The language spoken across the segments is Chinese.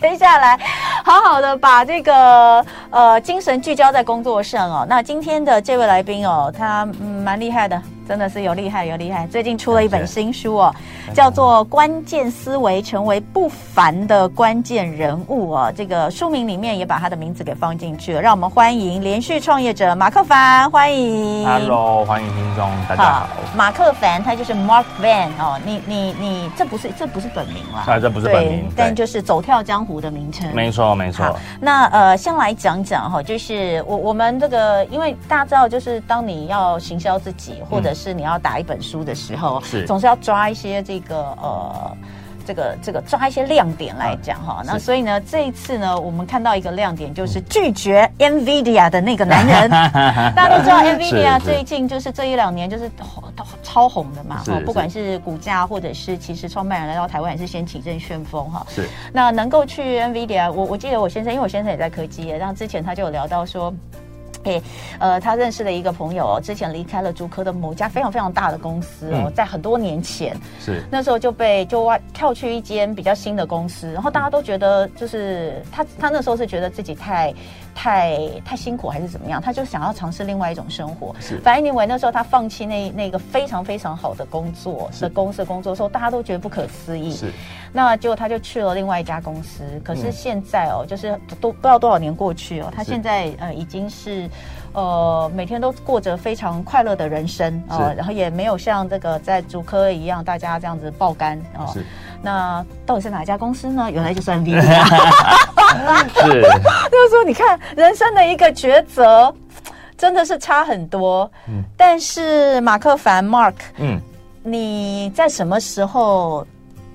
接下来好好的把这个呃精神聚焦在工作上哦。那今天的这位来宾哦，他嗯蛮厉害的。真的是有厉害有厉害，最近出了一本新书哦，叫做《关键思维：成为不凡的关键人物》哦。这个书名里面也把他的名字给放进去了，让我们欢迎连续创业者马克凡，欢迎。Hello，欢迎听众，大家好。好，马克凡他就是 Mark Van 哦，你你你这不是这不是本名啦，啊，这不是本名，但就是走跳江湖的名称。没错没错。那呃，先来讲讲哈，就是我我们这个，因为大家知道，就是当你要行销自己或者是是你要打一本书的时候，是总是要抓一些这个呃，这个这个抓一些亮点来讲哈。啊、那所以呢，这一次呢，我们看到一个亮点就是拒绝 NVIDIA 的那个男人。大家都知道 NVIDIA 最近就是这一两年就是超红的嘛，哈，不管是股价或者是其实创办人来到台湾也是掀起一阵旋风哈。是。那能够去 NVIDIA，我我记得我先生，因为我先生也在科技业，然后之前他就有聊到说。嘿，呃，他认识了一个朋友，之前离开了竹科的某家非常非常大的公司哦，嗯、在很多年前是。那时候就被就外跳去一间比较新的公司，然后大家都觉得就是他他那时候是觉得自己太太太辛苦还是怎么样，他就想要尝试另外一种生活。是，反正因为那时候他放弃那那个非常非常好的工作的公司的工作的时候，大家都觉得不可思议。是，那结果他就去了另外一家公司，可是现在哦，就是都不知道多少年过去哦，他现在呃已经是。呃，每天都过着非常快乐的人生啊，呃、然后也没有像这个在竹科一样，大家这样子爆肝啊。那到底是哪一家公司呢？原来就是 NVIDIA。是，就是说，你看人生的一个抉择，真的是差很多。嗯，但是马克凡 Mark，嗯，你在什么时候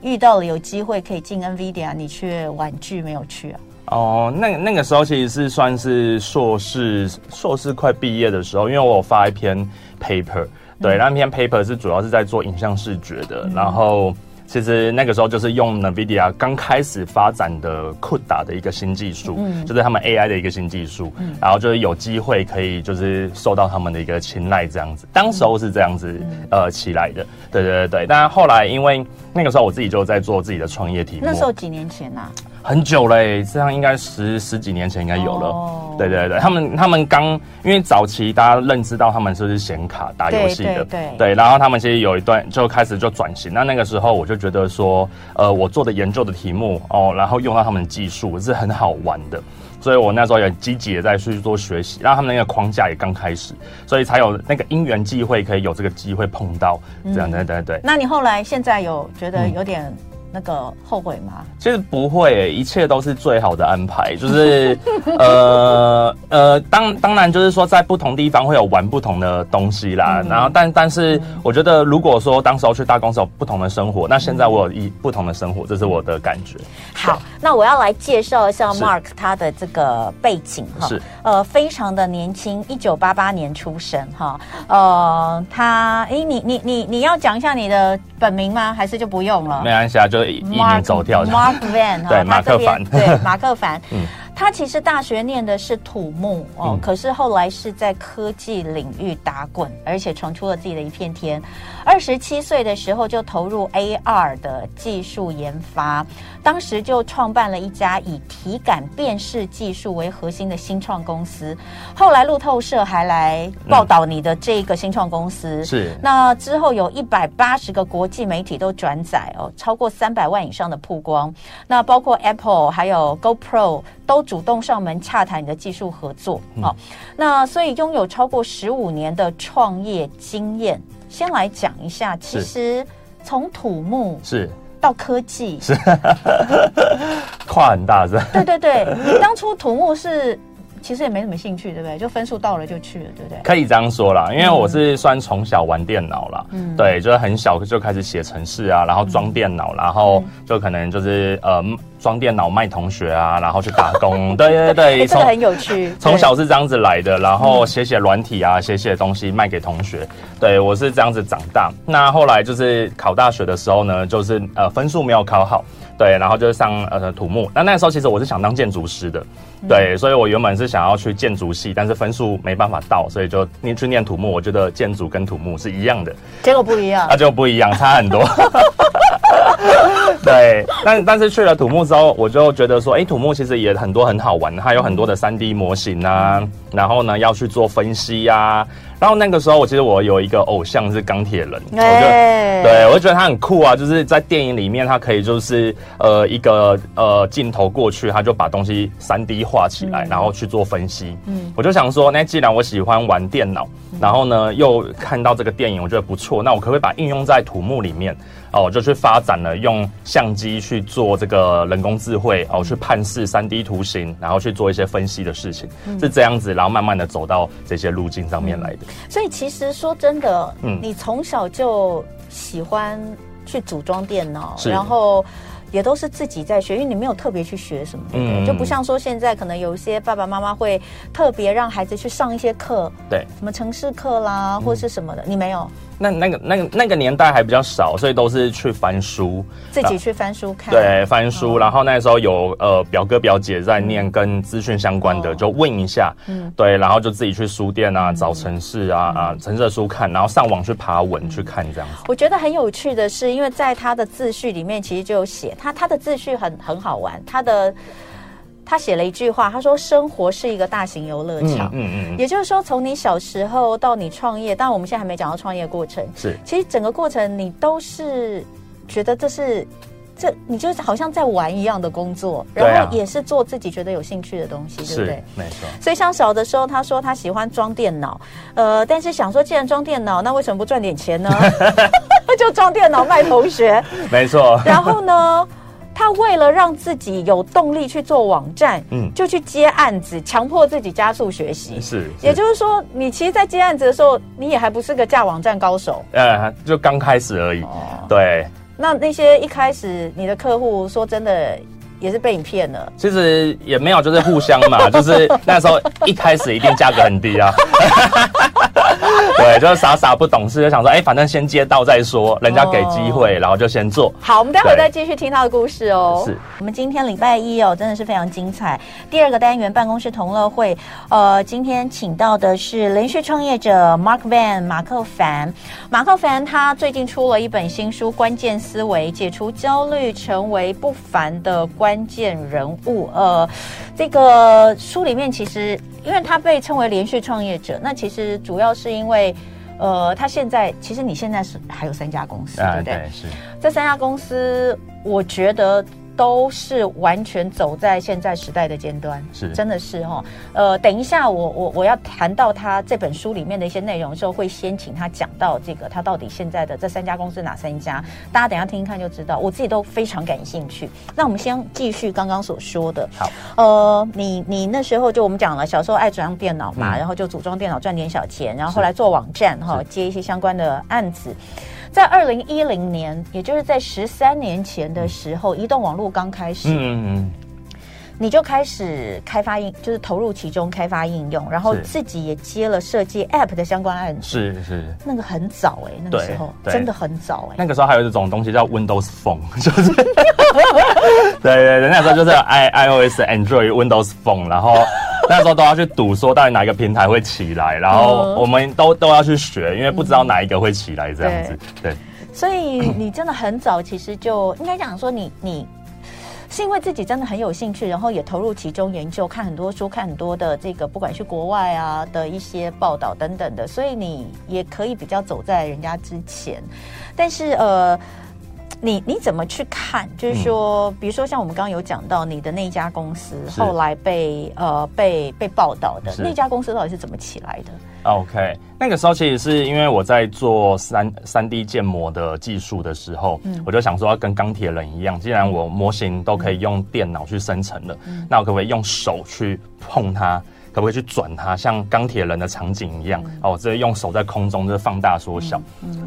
遇到了有机会可以进 NVIDIA，你却婉拒没有去啊？哦，那那个时候其实是算是硕士硕士快毕业的时候，因为我有发一篇 paper，对，那篇 paper 是主要是在做影像视觉的，嗯、然后。其实那个时候就是用 NVIDIA 刚开始发展的 CUDA 的一个新技术，嗯、就是他们 AI 的一个新技术，嗯、然后就是有机会可以就是受到他们的一个青睐这样子。当时候是这样子、嗯、呃起来的，对对对对。但后来因为那个时候我自己就在做自己的创业题目。那时候几年前呐、啊？很久嘞，这样应该十十几年前应该有了。哦、对对对，他们他们刚因为早期大家认知到他们是不是显卡打游戏的，对对对，对，然后他们其实有一段就开始就转型。那那个时候我就。觉得说，呃，我做的研究的题目哦，然后用到他们的技术是很好玩的，所以我那时候也积极的在去做学习，然后他们那个框架也刚开始，所以才有那个因缘际会可以有这个机会碰到这样，对对对。那你后来现在有觉得有点？那个后悔吗？其实不会、欸，一切都是最好的安排。就是 呃呃，当当然就是说，在不同地方会有玩不同的东西啦。嗯、然后，但但是，我觉得如果说当时候去大公司有不同的生活，那现在我有一不同的生活，这是我的感觉。好，那我要来介绍一下 Mark 他的这个背景哈。是呃，非常的年轻，一九八八年出生哈。呃，他哎，你你你你要讲一下你的本名吗？还是就不用了？没关系啊，就。一名走 Mark Van 对，马克凡，对，马克凡，嗯。他其实大学念的是土木哦，嗯、可是后来是在科技领域打滚，而且闯出了自己的一片天。二十七岁的时候就投入 AR 的技术研发，当时就创办了一家以体感辨识技术为核心的新创公司。后来路透社还来报道你的这个新创公司，是、嗯、那之后有一百八十个国际媒体都转载哦，超过三百万以上的曝光。那包括 Apple 还有 GoPro 都。主动上门洽谈你的技术合作，好、那所以拥有超过十五年的创业经验。先来讲一下，其实从土木是到科技是 跨很大，是吧？对对对，你当初土木是。其实也没什么兴趣，对不对？就分数到了就去了，对不对？可以这样说啦，因为我是算从小玩电脑啦，嗯，对，就是很小就开始写程式啊，然后装电脑，然后就可能就是呃装电脑卖同学啊，然后去打工，对对 对，这个很有趣。从小是这样子来的，然后写写软体啊，写写东西卖给同学，对我是这样子长大。那后来就是考大学的时候呢，就是呃分数没有考好。对，然后就是上呃土木。那那个时候其实我是想当建筑师的，嗯、对，所以我原本是想要去建筑系，但是分数没办法到，所以就你去念土木。我觉得建筑跟土木是一样的，结果不一样，那就不一样，差很多。对，但但是去了土木之后，我就觉得说，哎，土木其实也很多很好玩，它有很多的三 D 模型啊，然后呢要去做分析呀、啊。然后那个时候，我记得我有一个偶像是钢铁人，欸、我就对我就觉得他很酷啊，就是在电影里面，他可以就是呃一个呃镜头过去，他就把东西三 D 画起来，嗯、然后去做分析。嗯，我就想说，那既然我喜欢玩电脑，然后呢又看到这个电影，我觉得不错，那我可不可以把应用在土木里面？哦，我就去发展了用相机去做这个人工智慧，哦，去判识三 D 图形，然后去做一些分析的事情，嗯、是这样子，然后慢慢的走到这些路径上面来的。所以其实说真的，嗯，你从小就喜欢去组装电脑，然后也都是自己在学，因为你没有特别去学什么，嗯，就不像说现在可能有一些爸爸妈妈会特别让孩子去上一些课，对，什么城市课啦，或是什么的，嗯、你没有。那那个那个那个年代还比较少，所以都是去翻书，自己去翻书看。对，翻书。哦、然后那时候有呃表哥表姐在念跟资讯相关的，嗯、就问一下。嗯。对，然后就自己去书店啊，嗯、找城市啊、嗯、啊城市的书看，然后上网去爬文、嗯、去看这样子。我觉得很有趣的是，因为在他的自序里面其实就有写他他的自序很很好玩，他的。他写了一句话，他说：“生活是一个大型游乐场。”嗯嗯嗯，也就是说，从你小时候到你创业，当然我们现在还没讲到创业过程。是，其实整个过程你都是觉得这是这，你就是好像在玩一样的工作，然后也是做自己觉得有兴趣的东西，对不对？没错。所以像小的时候，他说他喜欢装电脑，呃，但是想说，既然装电脑，那为什么不赚点钱呢？就装电脑卖同学。没错。然后呢？他为了让自己有动力去做网站，嗯，就去接案子，强迫自己加速学习。是，也就是说，你其实，在接案子的时候，你也还不是个架网站高手，呃，就刚开始而已。哦、对。那那些一开始你的客户，说真的，也是被你骗了。其实也没有，就是互相嘛，就是那时候一开始一定价格很低啊。对，就是傻傻不懂事，就想说，哎、欸，反正先接到再说，人家给机会，哦、然后就先做。好，我们待会再继续听他的故事哦。是，我们今天礼拜一哦，真的是非常精彩。第二个单元办公室同乐会，呃，今天请到的是连续创业者 Mark Van 马克凡。马克凡他最近出了一本新书《关键思维：解除焦虑，成为不凡的关键人物》。呃，这个书里面其实。因为他被称为连续创业者，那其实主要是因为，呃，他现在其实你现在是还有三家公司，对不对？对，是。这三家公司，我觉得。都是完全走在现在时代的尖端，是，真的是哈、哦。呃，等一下我我我要谈到他这本书里面的一些内容的时候，会先请他讲到这个他到底现在的这三家公司哪三家，大家等一下听一看就知道。我自己都非常感兴趣。那我们先继续刚刚所说的，好，呃，你你那时候就我们讲了，小时候爱装电脑嘛，嗯、然后就组装电脑赚点小钱，然后后来做网站哈，接一些相关的案子。在二零一零年，也就是在十三年前的时候，嗯、移动网络刚开始，嗯嗯，你就开始开发应，就是投入其中开发应用，然后自己也接了设计 App 的相关案子，是是，那个很早哎、欸，那个时候真的很早哎、欸，那个时候还有一种东西叫 Windows Phone，就是，对对对，那时候就是 i iOS、Android、Windows Phone，然后。那时候都要去赌，说到底哪一个平台会起来，然后我们都都要去学，因为不知道哪一个会起来这样子。嗯、对，对所以你真的很早，其实就应该讲说你，你你是因为自己真的很有兴趣，然后也投入其中研究，看很多书，看很多的这个，不管是国外啊的一些报道等等的，所以你也可以比较走在人家之前。但是呃。你你怎么去看？就是说，比如说像我们刚刚有讲到你的那家公司，后来被呃被被报道的那家公司到底是怎么起来的？OK，那个时候其实是因为我在做三三 D 建模的技术的时候，嗯，我就想说要跟钢铁人一样，既然我模型都可以用电脑去生成了，嗯，那我可不可以用手去碰它？可不可以去转它，像钢铁人的场景一样、嗯、哦？直接用手在空中就是放大缩小。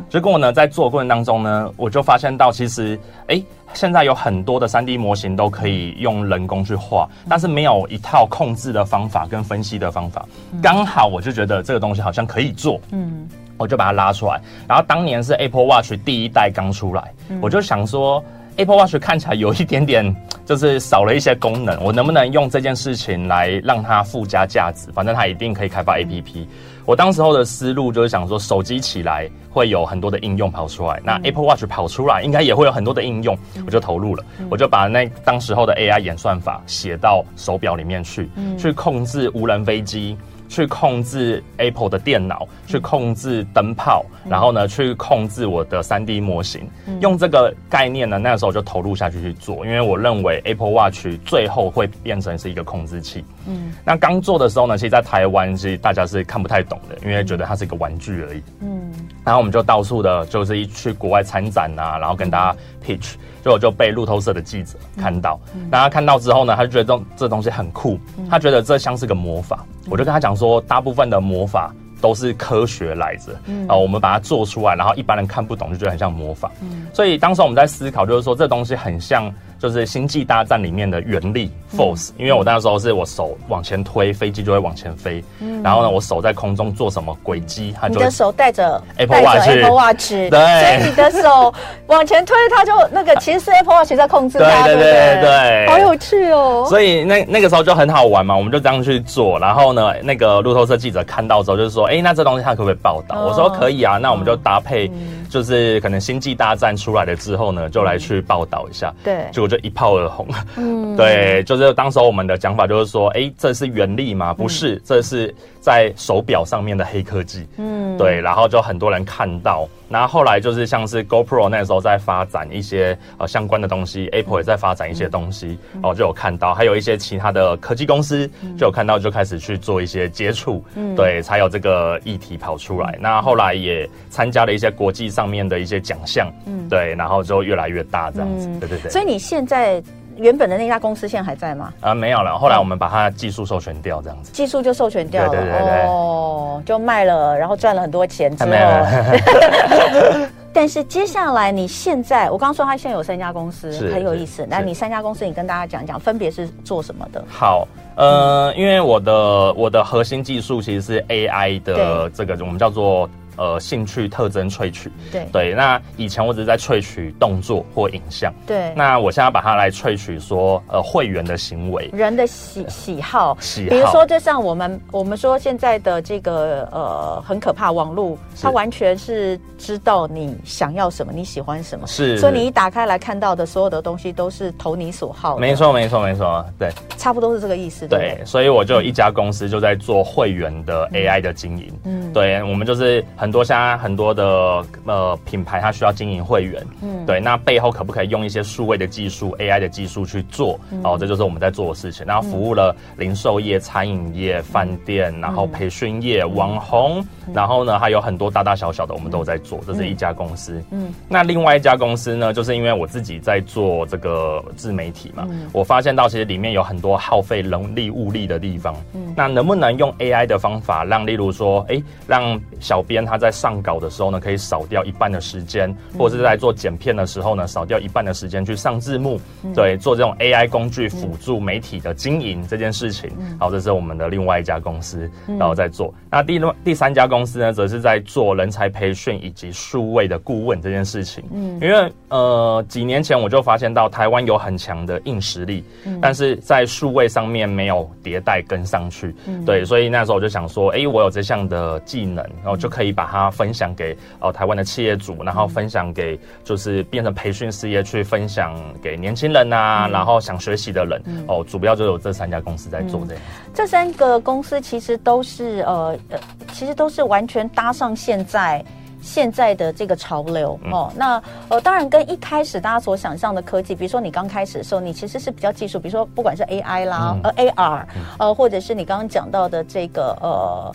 结果呢，在做过程当中呢，我就发现到其实，哎、欸，现在有很多的三 D 模型都可以用人工去画，嗯、但是没有一套控制的方法跟分析的方法。刚、嗯、好我就觉得这个东西好像可以做，嗯，我就把它拉出来。然后当年是 Apple Watch 第一代刚出来，嗯、我就想说。Apple Watch 看起来有一点点就是少了一些功能，我能不能用这件事情来让它附加价值？反正它一定可以开发 APP。我当时候的思路就是想说，手机起来会有很多的应用跑出来，那 Apple Watch 跑出来应该也会有很多的应用，我就投入了，我就把那当时候的 AI 演算法写到手表里面去，去控制无人飞机。去控制 Apple 的电脑，去控制灯泡，然后呢，去控制我的 3D 模型。用这个概念呢，那个时候就投入下去去做，因为我认为 Apple Watch 最后会变成是一个控制器。嗯，那刚做的时候呢，其实，在台湾其实大家是看不太懂的，因为觉得它是一个玩具而已。嗯，然后我们就到处的，就是一去国外参展啊，然后跟大家 pitch。就我就被路透社的记者看到，然后他看到之后呢，他就觉得这这东西很酷，他觉得这像是个魔法。我就跟他讲说，大部分的魔法都是科学来着，啊，我们把它做出来，然后一般人看不懂，就觉得很像魔法。所以当时我们在思考，就是说这东西很像。就是《星际大战》里面的原力 Force，因为我那时候是我手往前推，飞机就会往前飞。嗯，然后呢，我手在空中做什么轨迹，它就你的手带着 Apple Watch，, Apple Watch，对，所以你的手往前推，它就那个其实是 Apple Watch 在控制它，对对对对，对，好有趣哦。所以那那个时候就很好玩嘛，我们就这样去做。然后呢，那个路透社记者看到之后就是说，哎，那这东西它可不可以报道？我说可以啊，那我们就搭配，就是可能《星际大战》出来了之后呢，就来去报道一下。对，结果就一炮而红。嗯，对，就是当时候我们的讲法就是说，哎，这是原力吗？不是，这是在手表上面的黑科技。嗯，对，然后就很多人看到，然后后来就是像是 GoPro 那时候在发展一些呃相关的东西，Apple 也在发展一些东西，哦，就有看到，还有一些其他的科技公司就有看到，就开始去做一些接触，嗯，对，才有这个议题跑出来。那后来也参加了一些国际上面的一些奖项，嗯，对，然后就越来越大这样子，对对对。所以你现在。原本的那家公司现在还在吗？啊，没有了。后来我们把它技术授权掉，这样子。技术就授权掉了，对对对对。哦，就卖了，然后赚了很多钱之后。但是接下来你现在，我刚刚说他现在有三家公司，很有意思。那你三家公司，你跟大家讲讲，分别是做什么的？好，呃，因为我的我的核心技术其实是 AI 的这个，我们叫做。呃，兴趣特征萃取，对对。那以前我只是在萃取动作或影像，对。那我现在把它来萃取说，呃，会员的行为，人的喜喜好，喜好。比如说，就像我们我们说现在的这个呃很可怕网络，它完全是知道你想要什么，你喜欢什么，是。所以你一打开来看到的所有的东西都是投你所好的。没错，没错，没错，对，差不多是这个意思。对，对，所以我就有一家公司就在做会员的 AI 的经营，嗯，对，我们就是很。很多现在很多的呃品牌，它需要经营会员，嗯，对，那背后可不可以用一些数位的技术、AI 的技术去做？嗯、哦，这就是我们在做的事情。然后服务了零售业、餐饮业、饭店，然后培训业、嗯、网红，然后呢还有很多大大小小的，我们都在做。这是一家公司。嗯，那另外一家公司呢，就是因为我自己在做这个自媒体嘛，嗯、我发现到其实里面有很多耗费人力物力的地方。嗯，那能不能用 AI 的方法，让例如说，哎，让小编他在上稿的时候呢，可以少掉一半的时间，或者是在做剪片的时候呢，少掉一半的时间去上字幕，嗯、对，做这种 AI 工具辅助媒体的经营这件事情。然后，这是我们的另外一家公司，然后在做。嗯、那第第三家公司呢，则是在做人才培训以及数位的顾问这件事情。嗯，因为呃，几年前我就发现到台湾有很强的硬实力，嗯、但是在数位上面没有迭代跟上去。嗯，对，所以那时候我就想说，哎、欸，我有这项的技能，然后就可以把它。分享给呃台湾的企业主，然后分享给就是变成培训事业去分享给年轻人啊，嗯、然后想学习的人、嗯、哦，主要就有这三家公司在做这样、嗯。这三个公司其实都是呃呃，其实都是完全搭上现在现在的这个潮流、嗯、哦。那呃，当然跟一开始大家所想象的科技，比如说你刚开始的时候，你其实是比较技术，比如说不管是 AI 啦，嗯、呃 AR，呃，或者是你刚刚讲到的这个呃。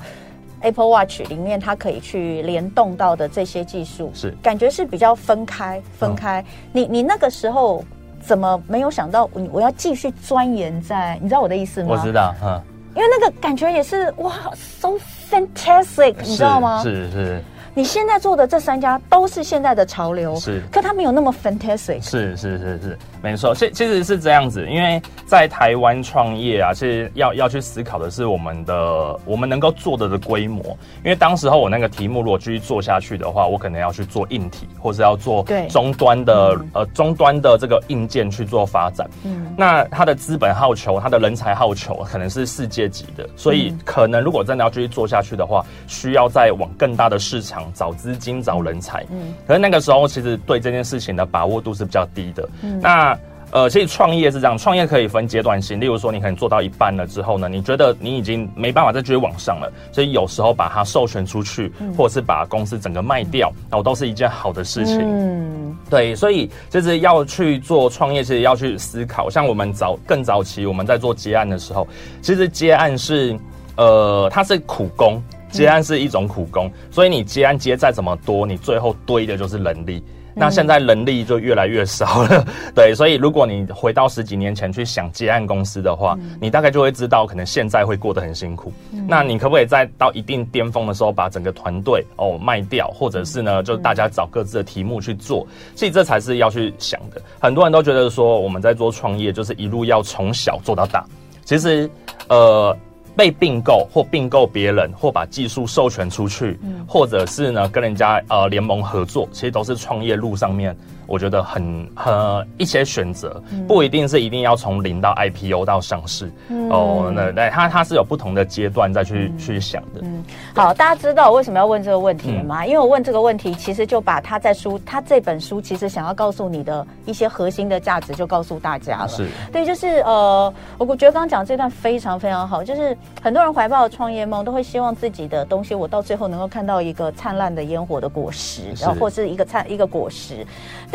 Apple Watch 里面，它可以去联动到的这些技术，是感觉是比较分开分开。嗯、你你那个时候怎么没有想到我我要继续钻研在？你知道我的意思吗？我知道，嗯，因为那个感觉也是哇，so fantastic，你知道吗？是是。是你现在做的这三家都是现在的潮流，是，可它没有那么 fantastic。是是是是，没错，其其实是这样子，因为在台湾创业啊，其实要要去思考的是我们的我们能够做的的规模。因为当时候我那个题目如果继续做下去的话，我可能要去做硬体，或是要做终端的、嗯、呃终端的这个硬件去做发展。嗯，那它的资本好求，它的人才好求，可能是世界级的，所以可能如果真的要继续做下去的话，需要再往更大的市场。找资金、找人才，嗯，可是那个时候其实对这件事情的把握度是比较低的。嗯，那呃，其实创业是这样，创业可以分阶段性。例如说，你可能做到一半了之后呢，你觉得你已经没办法再继续往上了，所以有时候把它授权出去，嗯、或者是把公司整个卖掉，那、嗯、都是一件好的事情。嗯，对，所以就是要去做创业，其实要去思考。像我们早更早期我们在做接案的时候，其实接案是呃，它是苦工。接案是一种苦工，所以你接案接再怎么多，你最后堆的就是人力。那现在人力就越来越少了，对，所以如果你回到十几年前去想接案公司的话，你大概就会知道，可能现在会过得很辛苦。那你可不可以在到一定巅峰的时候，把整个团队哦卖掉，或者是呢，就大家找各自的题目去做？所以这才是要去想的。很多人都觉得说，我们在做创业，就是一路要从小做到大。其实，呃。被并购或并购别人，或把技术授权出去，嗯、或者是呢跟人家呃联盟合作，其实都是创业路上面。我觉得很很一些选择，不一定是一定要从零到 IPO 到上市、嗯、哦。那那它它是有不同的阶段再去、嗯、去想的。嗯，好，大家知道我为什么要问这个问题吗？嗯、因为我问这个问题，其实就把他在书他这本书其实想要告诉你的一些核心的价值，就告诉大家了。是，对，就是呃，我觉得刚刚讲这段非常非常好，就是很多人怀抱创业梦，都会希望自己的东西，我到最后能够看到一个灿烂的烟火的果实，然后或是一个灿一个果实。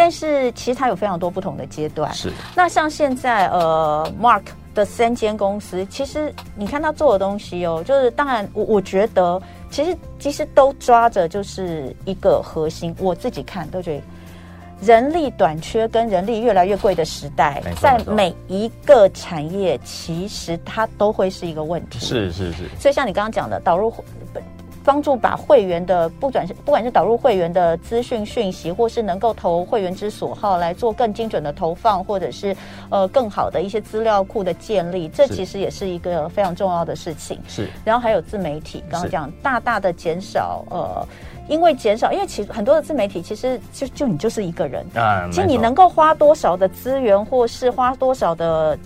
但是其实它有非常多不同的阶段。是。那像现在呃，Mark 的三间公司，其实你看他做的东西哦，就是当然我我觉得其实其实都抓着就是一个核心，我自己看都觉得人力短缺跟人力越来越贵的时代，在每一个产业其实它都会是一个问题。是是是。所以像你刚刚讲的导入。帮助把会员的不管是不管是导入会员的资讯讯息，或是能够投会员之所好来做更精准的投放，或者是呃更好的一些资料库的建立，这其实也是一个非常重要的事情。是，然后还有自媒体，刚刚讲大大的减少呃，因为减少，因为其实很多的自媒体其实就就你就是一个人啊，其实你能够花多少的资源，或是花多少的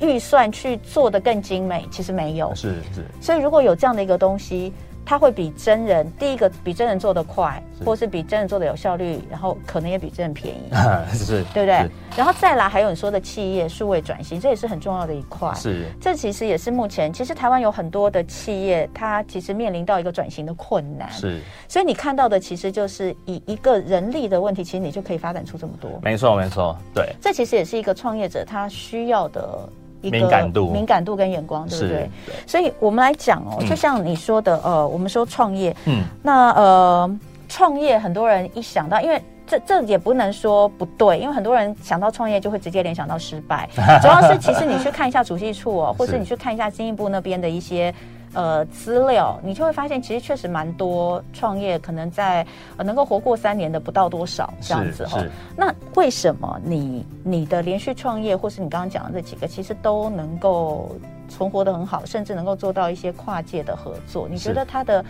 预算去做的更精美，其实没有。是是，所以如果有这样的一个东西。它会比真人第一个比真人做的快，或是比真人做的有效率，然后可能也比真人便宜，是，对不对？然后再来还有你说的企业数位转型，这也是很重要的一块。是，这其实也是目前其实台湾有很多的企业，它其实面临到一个转型的困难。是，所以你看到的其实就是以一个人力的问题，其实你就可以发展出这么多。没错，没错，对。这其实也是一个创业者他需要的。敏感度、敏感度跟眼光，对不对？对，所以我们来讲哦，就像你说的，呃，我们说创业，嗯，那呃，创业很多人一想到，因为这这也不能说不对，因为很多人想到创业就会直接联想到失败，主要是其实你去看一下主计处哦，或是你去看一下经济部那边的一些。呃，资料你就会发现，其实确实蛮多创业可能在呃能够活过三年的不到多少这样子哈。那为什么你你的连续创业，或是你刚刚讲的这几个，其实都能够存活得很好，甚至能够做到一些跨界的合作？你觉得它的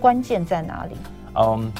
关键在哪里？嗯。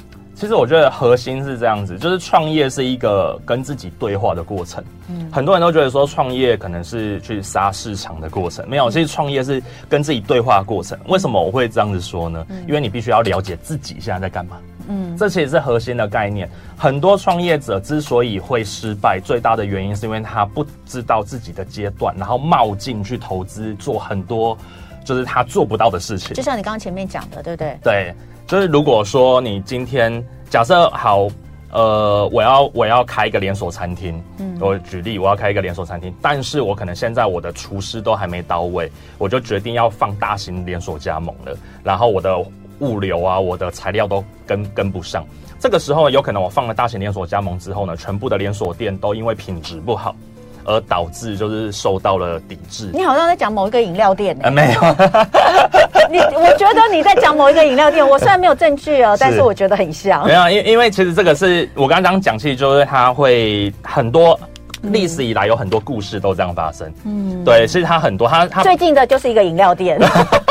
其实我觉得核心是这样子，就是创业是一个跟自己对话的过程。嗯，很多人都觉得说创业可能是去杀市场的过程，没有，其实创业是跟自己对话的过程。为什么我会这样子说呢？因为你必须要了解自己现在在干嘛。嗯，这其实是核心的概念。很多创业者之所以会失败，最大的原因是因为他不知道自己的阶段，然后冒进去投资做很多就是他做不到的事情。就像你刚刚前面讲的，对不对？对。就是如果说你今天假设好，呃，我要我要开一个连锁餐厅，嗯，我举例我要开一个连锁餐厅，但是我可能现在我的厨师都还没到位，我就决定要放大型连锁加盟了，然后我的物流啊，我的材料都跟跟不上，这个时候有可能我放了大型连锁加盟之后呢，全部的连锁店都因为品质不好，而导致就是受到了抵制。你好像在讲某一个饮料店呢、欸？呃，没有。你我觉得你在讲某一个饮料店，我虽然没有证据哦，但是我觉得很像。没有，因因为其实这个是我刚刚讲，其实就是它会很多。历史以来有很多故事都这样发生，嗯，对，其实它很多，它它最近的就是一个饮料店，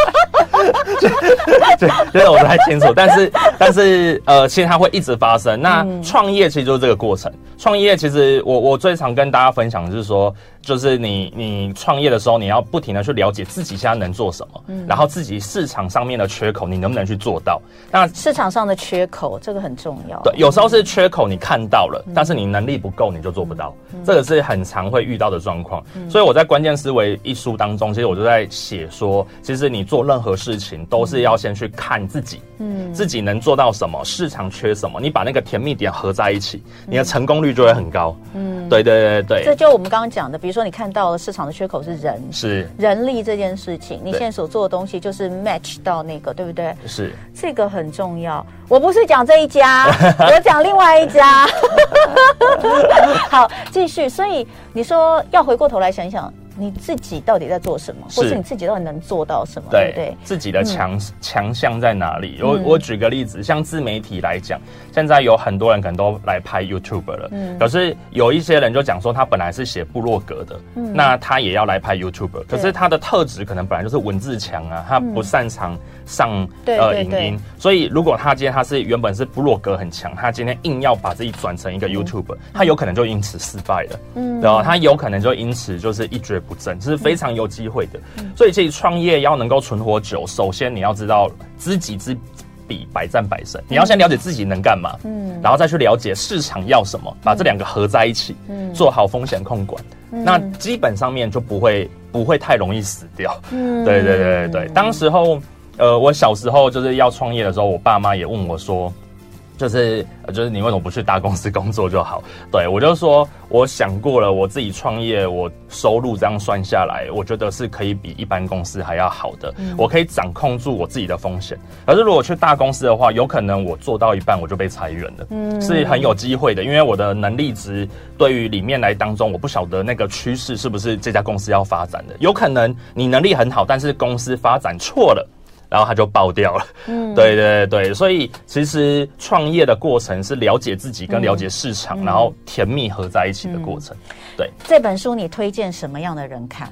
对，这个我不太清楚，但是但是呃，其实它会一直发生。那创业其实就是这个过程，创业其实我我最常跟大家分享的就是说。就是你，你创业的时候，你要不停的去了解自己现在能做什么，嗯，然后自己市场上面的缺口，你能不能去做到？那市场上的缺口，这个很重要。对，有时候是缺口，你看到了，嗯，但是你能力不够，你就做不到，嗯，这个是很常会遇到的状况。嗯，所以我在关键思维一书当中，其实我就在写说，其实你做任何事情都是要先去看自己，嗯，自己能做到什么，市场缺什么，你把那个甜蜜点合在一起，你的成功率就会很高。嗯，对对对对，这就我们刚刚讲的，比如说你看到了市场的缺口是人，是人力这件事情，你现在所做的东西就是 match 到那个，对不对？是这个很重要。我不是讲这一家，我讲另外一家。好，继续。所以你说要回过头来想一想。你自己到底在做什么，或是你自己到底能做到什么？对不对？自己的强强项在哪里？我我举个例子，像自媒体来讲，现在有很多人可能都来拍 YouTube 了，嗯，可是有一些人就讲说他本来是写部落格的，嗯，那他也要来拍 YouTube，可是他的特质可能本来就是文字强啊，他不擅长上呃影音，所以如果他今天他是原本是部落格很强，他今天硬要把自己转成一个 YouTube，他有可能就因此失败了，嗯，然后他有可能就因此就是一蹶不振，这是非常有机会的。所以，其实创业要能够存活久，首先你要知道知己知彼，百战百胜。你要先了解自己能干嘛，嗯，然后再去了解市场要什么，把这两个合在一起，嗯，做好风险控管，那基本上面就不会不会太容易死掉。嗯，对对对对对。当时候，呃，我小时候就是要创业的时候，我爸妈也问我说。就是就是你为什么不去大公司工作就好？对，我就说，我想过了，我自己创业，我收入这样算下来，我觉得是可以比一般公司还要好的。嗯、我可以掌控住我自己的风险。可是如果去大公司的话，有可能我做到一半我就被裁员了，嗯，是很有机会的，因为我的能力值对于里面来当中，我不晓得那个趋势是不是这家公司要发展的。有可能你能力很好，但是公司发展错了。然后他就爆掉了，嗯，对对对，所以其实创业的过程是了解自己跟了解市场，嗯、然后甜蜜合在一起的过程。嗯、对，这本书你推荐什么样的人看？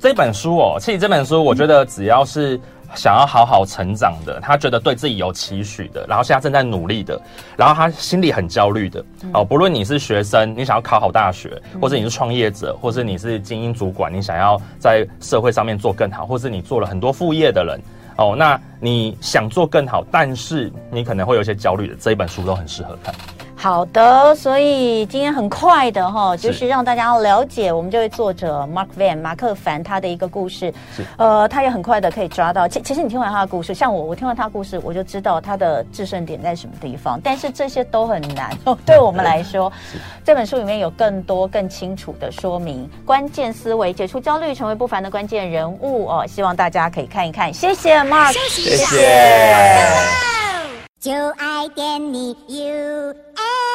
这本书哦，其实这本书我觉得只要是想要好好成长的，他觉得对自己有期许的，然后现在正在努力的，然后他心里很焦虑的。哦，不论你是学生，你想要考好大学，或者你是创业者，或者你是精英主管，你想要在社会上面做更好，或是你做了很多副业的人。哦，那你想做更好，但是你可能会有一些焦虑的，这一本书都很适合看。好的，所以今天很快的哈，就是让大家了解我们这位作者 Mark Van 马克凡他的一个故事。是，呃，他也很快的可以抓到。其其实你听完他的故事，像我，我听完他的故事，我就知道他的制胜点在什么地方。但是这些都很难，对我们来说，这本书里面有更多更清楚的说明。关键思维，解除焦虑，成为不凡的关键人物哦。希望大家可以看一看。谢谢 Mark，谢谢。就爱点你 UFO